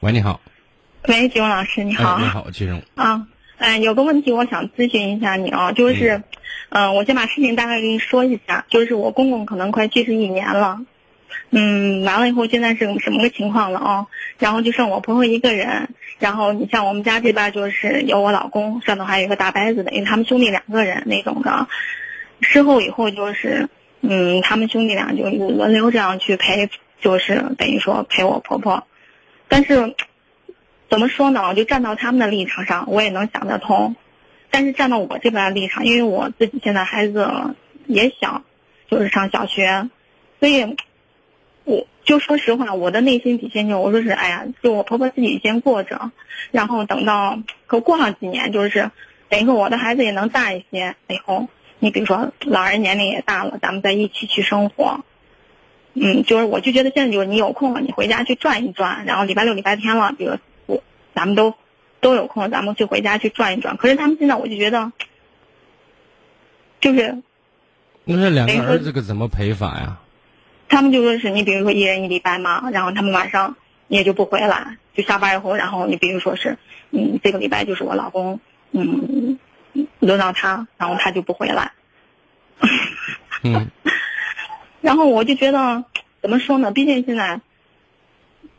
喂，你好。喂，金荣老师，你好。哎，你好，金荣。啊，哎，有个问题我想咨询一下你啊，就是，嗯、我先把事情大概给你说一下，就是我公公可能快去世一年了，嗯，完了以后现在是什么个情况了啊？然后就剩我婆婆一个人，然后你像我们家这边就是有我老公，上头还有一个大伯子的，因为他们兄弟两个人那种的。事后以后就是，嗯，他们兄弟俩就轮流这样去陪，就是等于说陪我婆婆，但是怎么说呢？我就站到他们的立场上，我也能想得通。但是站到我这边的立场，因为我自己现在孩子也小，就是上小学，所以我就说实话，我的内心底线就，我说是，哎呀，就我婆婆自己先过着，然后等到可过上几年，就是等于说我的孩子也能大一些以后，你比如说老人年龄也大了，咱们再一起去生活。嗯，就是我就觉得现在就是你有空了，你回家去转一转，然后礼拜六、礼拜天了，比如我咱们都都有空，咱们去回家去转一转。可是他们现在我就觉得，就是那这两个儿子可怎么陪法呀？他们就说是你比如说一人一礼拜嘛，然后他们晚上也就不回来，就下班以后，然后你比如说是，嗯，这个礼拜就是我老公，嗯，轮到他，然后他就不回来。嗯 然后我就觉得，怎么说呢？毕竟现在，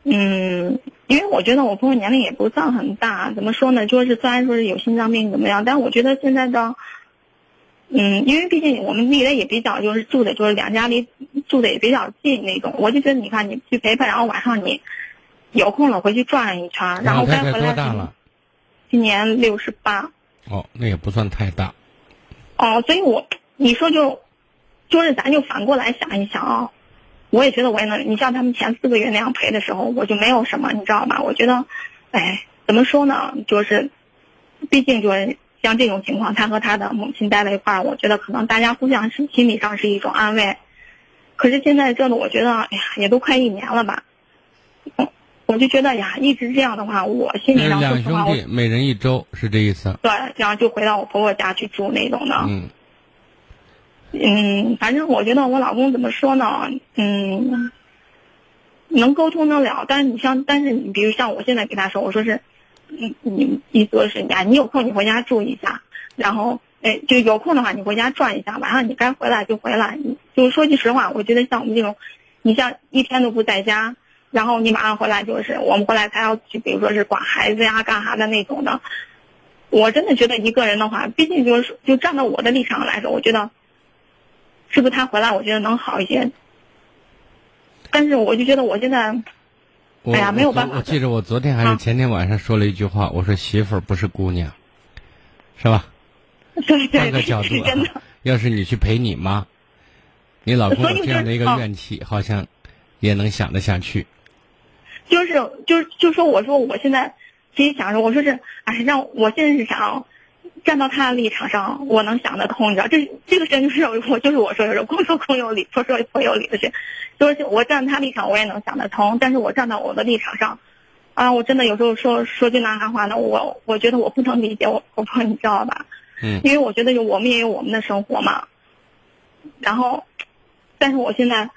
嗯，因为我觉得我婆婆年龄也不算很大，怎么说呢？就是虽然说是有心脏病怎么样，但我觉得现在的，嗯，因为毕竟我们离得也比较，就是住的就是两家离住的也比较近那种，我就觉得你看你去陪陪，然后晚上你有空了回去转一圈，然后该回来多大了？今年六十八。哦，那也不算太大。哦，所以我你说就，就是咱就反过来想一想啊，我也觉得我也能，你像他们前四个月那样陪的时候，我就没有什么，你知道吗？我觉得，哎，怎么说呢？就是，毕竟就是像这种情况，他和他的母亲待在一块儿，我觉得可能大家互相是心理上是一种安慰。可是现在这个，我觉得，哎呀，也都快一年了吧，嗯我就觉得呀，一直这样的话，我心里上说两实话，两兄弟每人一周，是这意思？对，然后就回到我婆婆家去住那种的。嗯嗯，反正我觉得我老公怎么说呢？嗯，能沟通得了，但是你像，但是你比如像我现在给他说，我说是，你，你意思是呀，你有空你回家住一下，然后，哎，就有空的话你回家转一下，晚上你该回来就回来。就说句实话，我觉得像我们这种，你像一天都不在家，然后你马上回来就是我们回来才要去，比如说是管孩子呀、干啥的那种的。我真的觉得一个人的话，毕竟就是就站到我的立场来说，我觉得。是不是他回来？我觉得能好一些。但是我就觉得我现在，哎呀没有办法我我记着我昨天还是啊前天晚上说了一句话，我说媳妇儿不是姑娘，是吧？对对对，换个角度要是你去陪你妈，你老公有这样的一个就是怨气，好像也能想得下去。就是就是就说我说我现在心里想着，我说是哎，让我现在是想站到他的立场上，我能想得通，你知道，这这个事情就是我就是我说的是公说公有理，婆说婆有理的事，就是我站他立场我也能想得通，但是我站到我的立场上。啊，我真的有时候说说句难听话呢，我我觉得我不能理解我婆婆，你知道吧？嗯因为我觉得有我们也有我们的生活嘛。然后，但是我现在，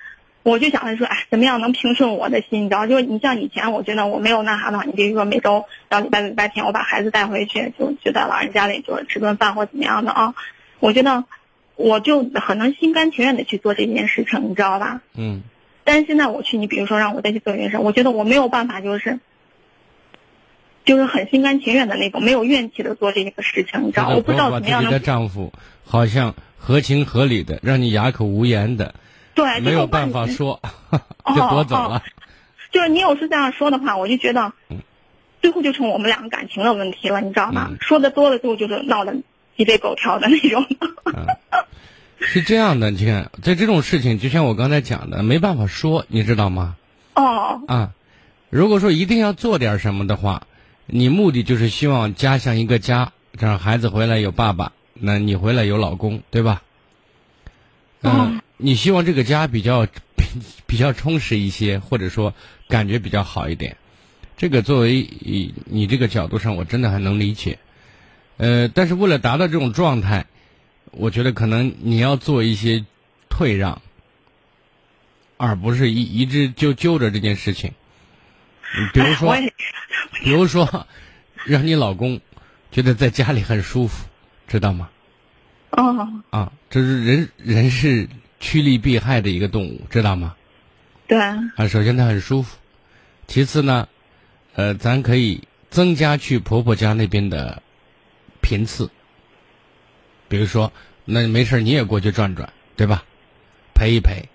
我就想着说，哎，怎么样能平顺我的心？你知道，就是你像以前，我觉得我没有那啥的话，你比如说每周到礼拜六、礼拜天，我把孩子带回去，就就在老人家里，就是吃顿饭或怎么样的啊。我觉得，我就很能心甘情愿的去做这件事情，你知道吧？嗯，但是现在我去，你比如说让我再去做一件事，我觉得我没有办法，就是。就是很心甘情愿的那种，没有怨气的做这个事情，你知道？我不知道怎么样的丈夫好像合情合理的，让你哑口无言的，对，没有办法说，就夺走了。就是你有时这样说的话，我就觉得嗯，最后就成我们两个感情的问题了，你知道吗？嗯说的多了，最后就是闹得鸡飞狗跳的那种。是这样的，你看，在这种事情，就像我刚才讲的，没办法说，你知道吗？哦，啊，如果说一定要做点什么的话，你目的就是希望家像一个家，这样孩子回来有爸爸，那你回来有老公，对吧？嗯、嗯你希望这个家比较比 比较充实一些，或者说感觉比较好一点。这个作为以你这个角度上，我真的还能理解。呃，但是为了达到这种状态，我觉得可能你要做一些退让，而不是一一直就揪着这件事情。比如说比如说，让你老公觉得在家里很舒服，知道吗？哦，啊，这是人人是趋利避害的一个动物，知道吗？对，啊，首先它很舒服，其次呢，呃，咱可以增加去婆婆家那边的频次。比如说，那没事儿你也过去转转，对吧？陪一陪，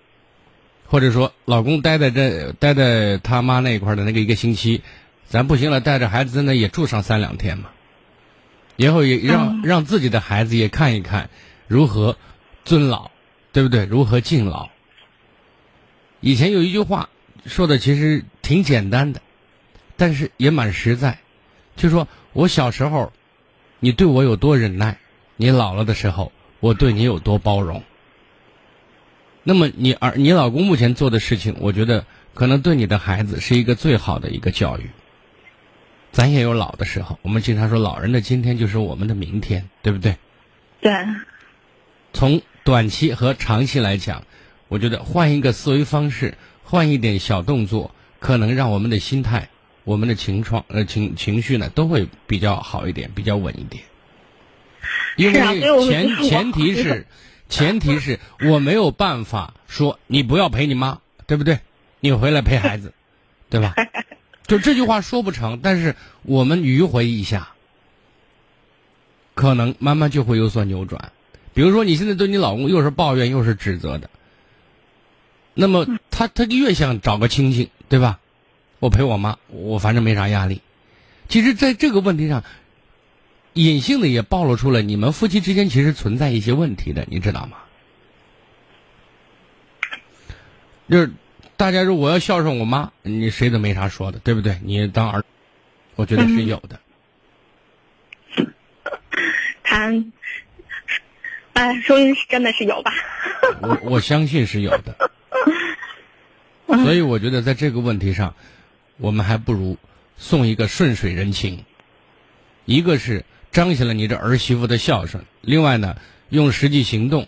或者说老公待在这待在他妈那一块儿的那个一个星期，咱不行了，带着孩子在那也住上三两天嘛。以后也让、嗯让自己的孩子也看一看如何尊老，对不对？如何敬老。以前有一句话说的其实挺简单的，但是也蛮实在，就说我小时候，你对我有多忍耐，你老了的时候，我对你有多包容。那么你儿你老公目前做的事情，我觉得可能对你的孩子是一个最好的一个教育。咱也有老的时候，我们经常说老人的今天就是我们的明天，对不对？对，从短期和长期来讲，我觉得换一个思维方式，换一点小动作，可能让我们的心态、我们的情况、呃情情绪呢，都会比较好一点，比较稳一点。因为前前提是，前提是我没有办法说你不要陪你妈，对不对？你回来陪孩子，对吧？就这句话说不成，但是我们迂回一下，可能慢慢就会有所扭转。比如说，你现在对你老公又是抱怨又是指责的，那么他他越想找个清静，对吧？我陪我妈，我反正没啥压力。其实，在这个问题上，隐性的也暴露出了你们夫妻之间其实存在一些问题的，你知道吗？就是大家如果要孝顺我妈，你谁都没啥说的，对不对？你当儿，我觉得是有的。他，哎，说明是真的是有吧？我我相信是有的，所以我觉得在这个问题上，我们还不如送一个顺水人情，一个是彰显了你这儿媳妇的孝顺，另外呢，用实际行动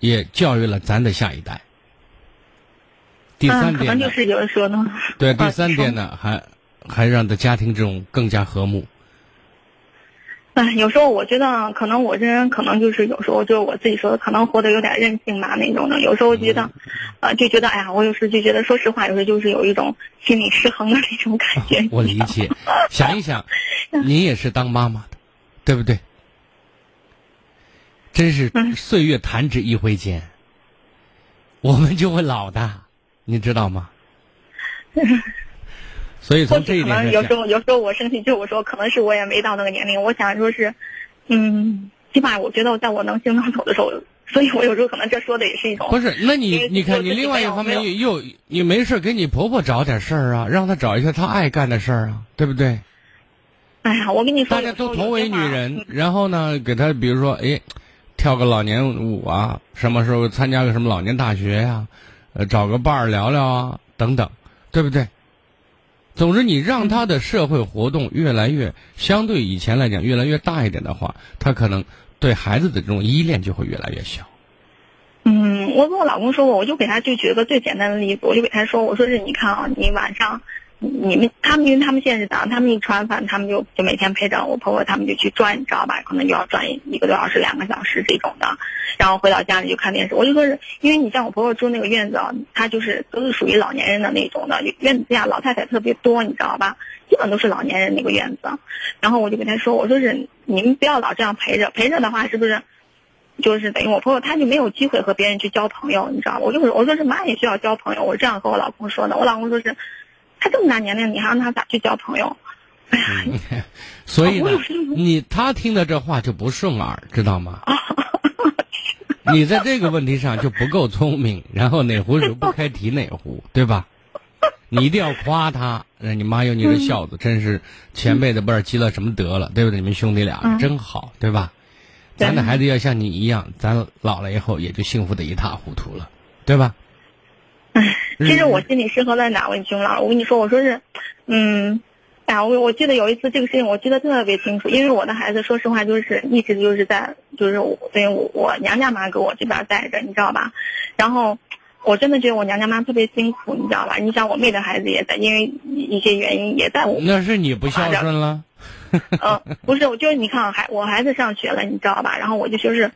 也教育了咱的下一代。第三点呢，能就是有人说呢。对，啊第三点呢，还还让的家庭这种更加和睦。哎，有时候我觉得，可能我这人可能就是有时候就是我自己说的，可能活得有点任性吧那种的。有时候觉得，呃，就觉得，哎呀，我有时就觉得，说实话，有时候就是有一种心理失衡的那种感觉。我理解，想一想，你也是当妈妈的，对不对？真是嗯岁月弹指一挥间，我们就会老的，你知道吗？所以从这一点有时候，有时候我生气，就我说，可能是我也没到那个年龄。我想说是，嗯，起码我觉得在我能行能走的时候，所以我有时候可能这说的也是一种不是？那你你看，你另外一方面又又你没事给你婆婆找点事儿啊，让她找一些她爱干的事儿啊，对不对？哎呀，我跟你说，大家都同为女人，然后呢，给她比如说，哎，跳个老年舞啊，什么时候参加个什么老年大学呀、呃，找个伴儿聊聊啊，等等，对不对？总之，你让他的社会活动越来越相对以前来讲越来越大一点的话，他可能对孩子的这种依恋就会越来越小。嗯，我跟我老公说过，我就给他就举个最简单的例子，我就给他说，我说是你看啊，你晚上，你们他们因为他们现在是早上，他们一吃完饭，他们就就每天陪着我婆婆，他们就去转，你知道吧？可能就要转一个多小时、两个小时这种的，然后回到家里就看电视。我就说是因为你像我婆婆住那个院子啊，她就是都是属于老年人的那种的，院子下老太太特别多，你知道吧？基本都是老年人那个院子。然后我就跟他说，我说是你们不要老这样陪着，陪着的话是不是？就是等于我婆婆，她就没有机会和别人去交朋友，你知道吗？我就我说是妈也需要交朋友，我这样和我老公说的。我老公说是，他这么大年龄，你还让他咋去交朋友？哎呀，所以呢你他听的这话就不顺耳，知道吗？你在这个问题上就不够聪明，然后哪壶水不开提哪壶，对吧？你一定要夸他，让你妈有你这孝子，真是前辈子不知道积了什么德了，对不对？你们兄弟俩嗯真好，对吧？咱的孩子要像你一样，咱老了以后也就幸福的一塌糊涂了，对吧？其实我心里是和在哪位兄老，我跟你说，我说是，嗯，哎呀，我我记得有一次这个事情，我记得特别清楚，因为我的孩子，说实话，就是一直就是在，就是我对我我娘家妈给我这边带着，你知道吧？然后我真的觉得我娘家妈特别辛苦，你知道吧？你想我妹的孩子也在，因为一些原因也在我。那是你不孝顺了。嗯，不是，我就是你看，孩我孩子上学了，你知道吧？然后我就就是。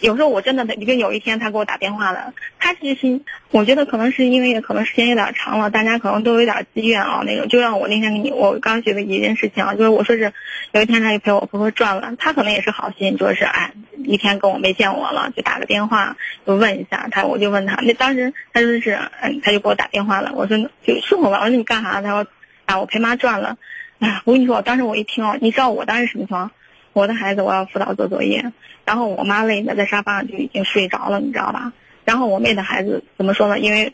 有时候我真的，因为有一天他给我打电话了，他其实我觉得可能是因为可能时间有点长了，大家可能都有点积怨啊那种，就让我那天给你，我刚觉得一件事情啊，就是我说是有一天他就陪我婆婆转了，他可能也是好心，说是哎一天跟我没见我了，就打个电话就问一下他，我就问他，那当时他说是嗯，他就给我打电话了，我说就顺我吧，我说你干啥？他说啊我陪妈转了，哎我跟你说，当时我一听啊，你知道我当时什么情况？我的孩子我要辅导做作业，然后我妈累的在沙发上就已经睡着了，你知道吧？然后我妹的孩子怎么说呢？因为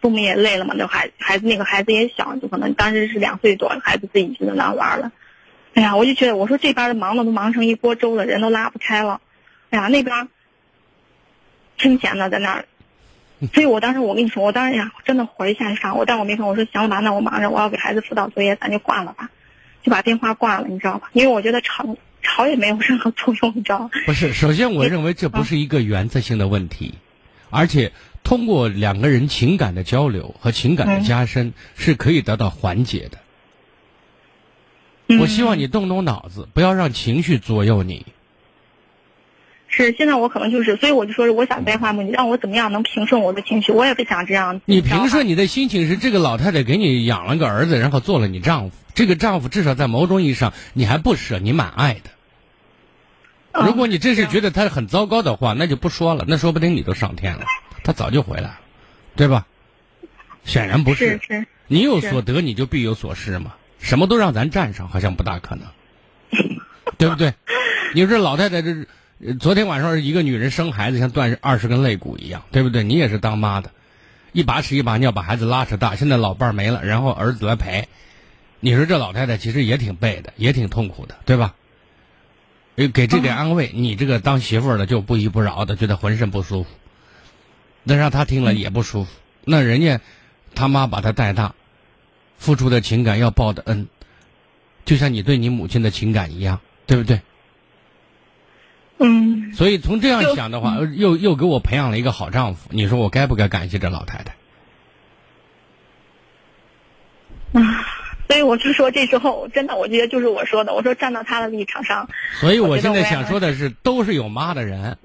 父母也累了嘛，那孩孩子那个孩子也小，就可能当时是两岁多，孩子自己就在那玩了。哎呀，我就觉得我说这边的忙的都忙成一锅粥了，人都拉不开了。哎呀，那边清闲的在那儿，所以我当时我跟你说，我当时呀真的火一下就上，我但我没说，我说行了吧，那我忙着，我要给孩子辅导作业，咱就挂了吧，就把电话挂了，你知道吧？因为我觉得长。吵也没有任何作用，你知道吗？不是，首先我认为这不是一个原则性的问题，而且通过两个人情感的交流和情感的加深是可以得到缓解的。我希望你动动脑子，不要让情绪左右你。是，现在我可能就是，所以我就说，我想变化嘛，你让我怎么样能平顺我的情绪？我也不想这样。你平顺你的心情是这个老太太给你养了个儿子，然后做了你丈夫。这个丈夫至少在某种意义上你还不舍，你蛮爱的。如果你真是觉得他很糟糕的话，那就不说了。那说不定你都上天了，他早就回来了，对吧？显然不是。是是。你有所得，你就必有所失嘛。什么都让咱占上，好像不大可能，对不对？你说这老太太这，昨天晚上一个女人生孩子像断二十根肋骨一样，对不对？你也是当妈的，一把屎一把尿把孩子拉扯大，现在老伴儿没了，然后儿子来陪，你说这老太太其实也挺背的，也挺痛苦的，对吧？给这点安慰，你这个当媳妇儿的就不依不饶的，觉得浑身不舒服。那让他听了也不舒服。那人家他妈把他带大，付出的情感要报的恩，就像你对你母亲的情感一样，对不对？嗯。所以从这样想的话，又又给我培养了一个好丈夫。你说我该不该感谢这老太太？啊。所以我就说，这时候真的，我觉得就是我说的，我说站到他的立场上。所以我现在想说的是，都是有妈的人。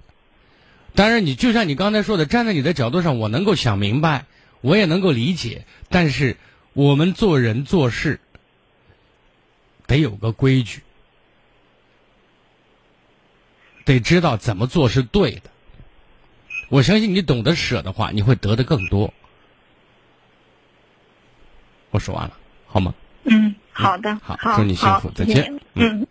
当然，你就像你刚才说的，站在你的角度上，我能够想明白，我也能够理解。但是，我们做人做事得有个规矩，得知道怎么做是对的。我相信你懂得舍的话，你会得的更多。我说完了，好吗？嗯，好的，好，祝你幸福，再见，嗯。